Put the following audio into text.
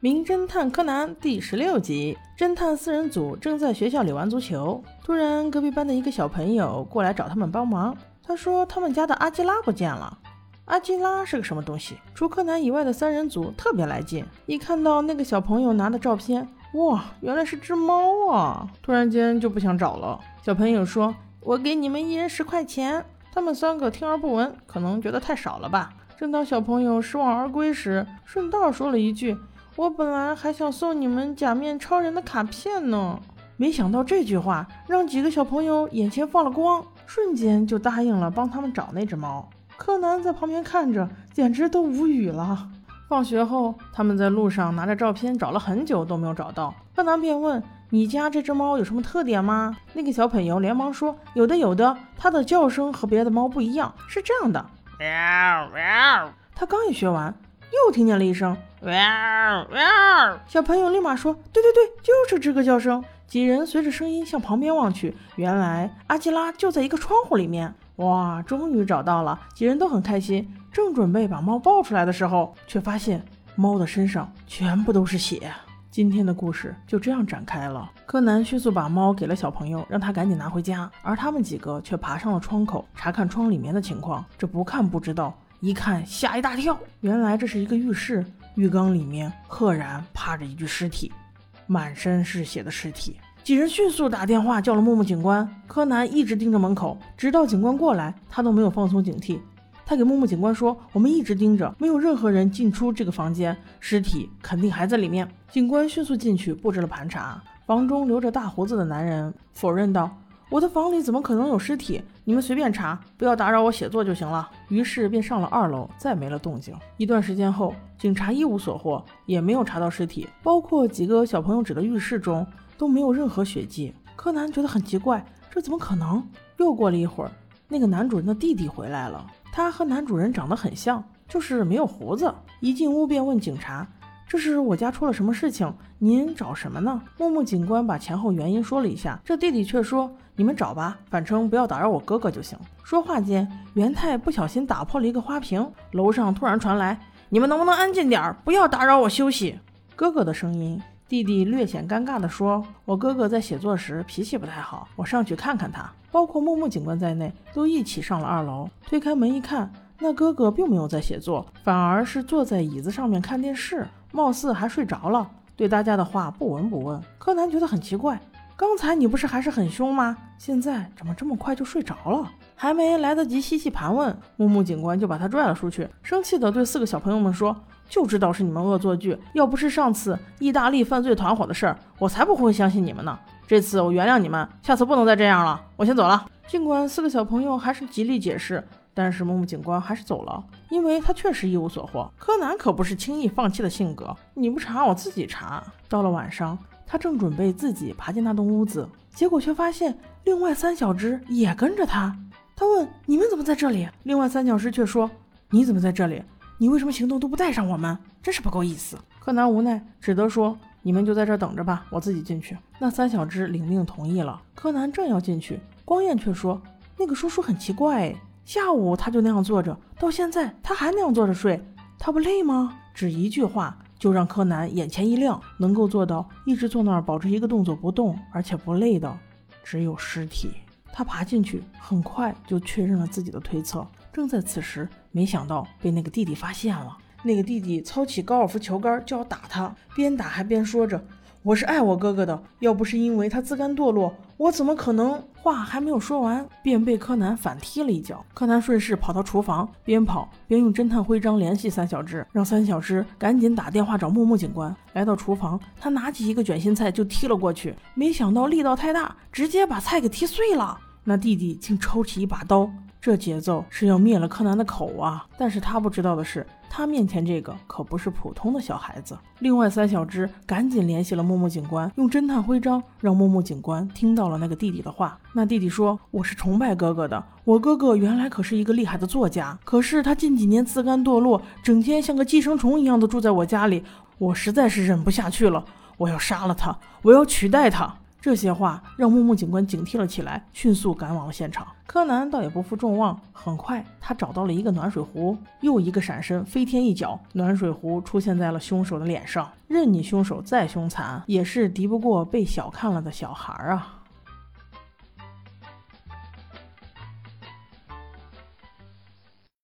名侦探柯南》第十六集，侦探四人组正在学校里玩足球，突然隔壁班的一个小朋友过来找他们帮忙。他说他们家的阿基拉不见了。阿基拉是个什么东西？除柯南以外的三人组特别来劲，一看到那个小朋友拿的照片，哇，原来是只猫啊！突然间就不想找了。小朋友说：“我给你们一人十块钱。”他们三个听而不闻，可能觉得太少了吧。正当小朋友失望而归时，顺道说了一句。我本来还想送你们假面超人的卡片呢，没想到这句话让几个小朋友眼前放了光，瞬间就答应了帮他们找那只猫。柯南在旁边看着，简直都无语了。放学后，他们在路上拿着照片找了很久都没有找到，柯南便问：“你家这只猫有什么特点吗？”那个小朋友连忙说：“有的，有的，它的叫声和别的猫不一样，是这样的。”喵喵。他刚一学完。又听见了一声“喵喵”，小朋友立马说：“对对对，就是这个叫声。”几人随着声音向旁边望去，原来阿基拉就在一个窗户里面。哇，终于找到了！几人都很开心，正准备把猫抱出来的时候，却发现猫的身上全部都是血。今天的故事就这样展开了。柯南迅速把猫给了小朋友，让他赶紧拿回家，而他们几个却爬上了窗口，查看窗里面的情况。这不看不知道。一看吓一大跳，原来这是一个浴室，浴缸里面赫然趴着一具尸体，满身是血的尸体。几人迅速打电话叫了木木警官。柯南一直盯着门口，直到警官过来，他都没有放松警惕。他给木木警官说：“我们一直盯着，没有任何人进出这个房间，尸体肯定还在里面。”警官迅速进去布置了盘查。房中留着大胡子的男人否认道。我的房里怎么可能有尸体？你们随便查，不要打扰我写作就行了。于是便上了二楼，再没了动静。一段时间后，警察一无所获，也没有查到尸体，包括几个小朋友指的浴室中都没有任何血迹。柯南觉得很奇怪，这怎么可能？又过了一会儿，那个男主人的弟弟回来了，他和男主人长得很像，就是没有胡子。一进屋便问警察。这是我家出了什么事情？您找什么呢？木木警官把前后原因说了一下，这弟弟却说：“你们找吧，反正不要打扰我哥哥就行。”说话间，元太不小心打破了一个花瓶。楼上突然传来：“你们能不能安静点儿，不要打扰我休息？”哥哥的声音。弟弟略显尴尬地说：“我哥哥在写作时脾气不太好，我上去看看他。”包括木木警官在内，都一起上了二楼。推开门一看，那哥哥并没有在写作，反而是坐在椅子上面看电视。貌似还睡着了，对大家的话不闻不问。柯南觉得很奇怪，刚才你不是还是很凶吗？现在怎么这么快就睡着了？还没来得及细细盘问，木木警官就把他拽了出去，生气地对四个小朋友们说：“就知道是你们恶作剧，要不是上次意大利犯罪团伙的事儿，我才不会相信你们呢。这次我原谅你们，下次不能再这样了。我先走了。”尽管四个小朋友还是极力解释。但是木木警官还是走了，因为他确实一无所获。柯南可不是轻易放弃的性格，你不查我自己查。到了晚上，他正准备自己爬进那栋屋子，结果却发现另外三小只也跟着他。他问：“你们怎么在这里？”另外三小只却说：“你怎么在这里？你为什么行动都不带上我们？真是不够意思。”柯南无奈，只得说：“你们就在这等着吧，我自己进去。”那三小只领命同意了。柯南正要进去，光彦却说：“那个叔叔很奇怪。”下午他就那样坐着，到现在他还那样坐着睡，他不累吗？只一句话就让柯南眼前一亮，能够做到一直坐那儿保持一个动作不动，而且不累的，只有尸体。他爬进去，很快就确认了自己的推测。正在此时，没想到被那个弟弟发现了。那个弟弟操起高尔夫球杆就要打他，边打还边说着。我是爱我哥哥的，要不是因为他自甘堕落，我怎么可能？话还没有说完，便被柯南反踢了一脚。柯南顺势跑到厨房，边跑边用侦探徽章联系三小只，让三小只赶紧打电话找木木警官。来到厨房，他拿起一个卷心菜就踢了过去，没想到力道太大，直接把菜给踢碎了。那弟弟竟抽起一把刀。这节奏是要灭了柯南的口啊！但是他不知道的是，他面前这个可不是普通的小孩子。另外三小只赶紧联系了木木警官，用侦探徽章让木木警官听到了那个弟弟的话。那弟弟说：“我是崇拜哥哥的，我哥哥原来可是一个厉害的作家，可是他近几年自甘堕落，整天像个寄生虫一样的住在我家里，我实在是忍不下去了，我要杀了他，我要取代他。”这些话让木木警官警惕了起来，迅速赶往了现场。柯南倒也不负众望，很快他找到了一个暖水壶，又一个闪身，飞天一脚，暖水壶出现在了凶手的脸上。任你凶手再凶残，也是敌不过被小看了的小孩啊！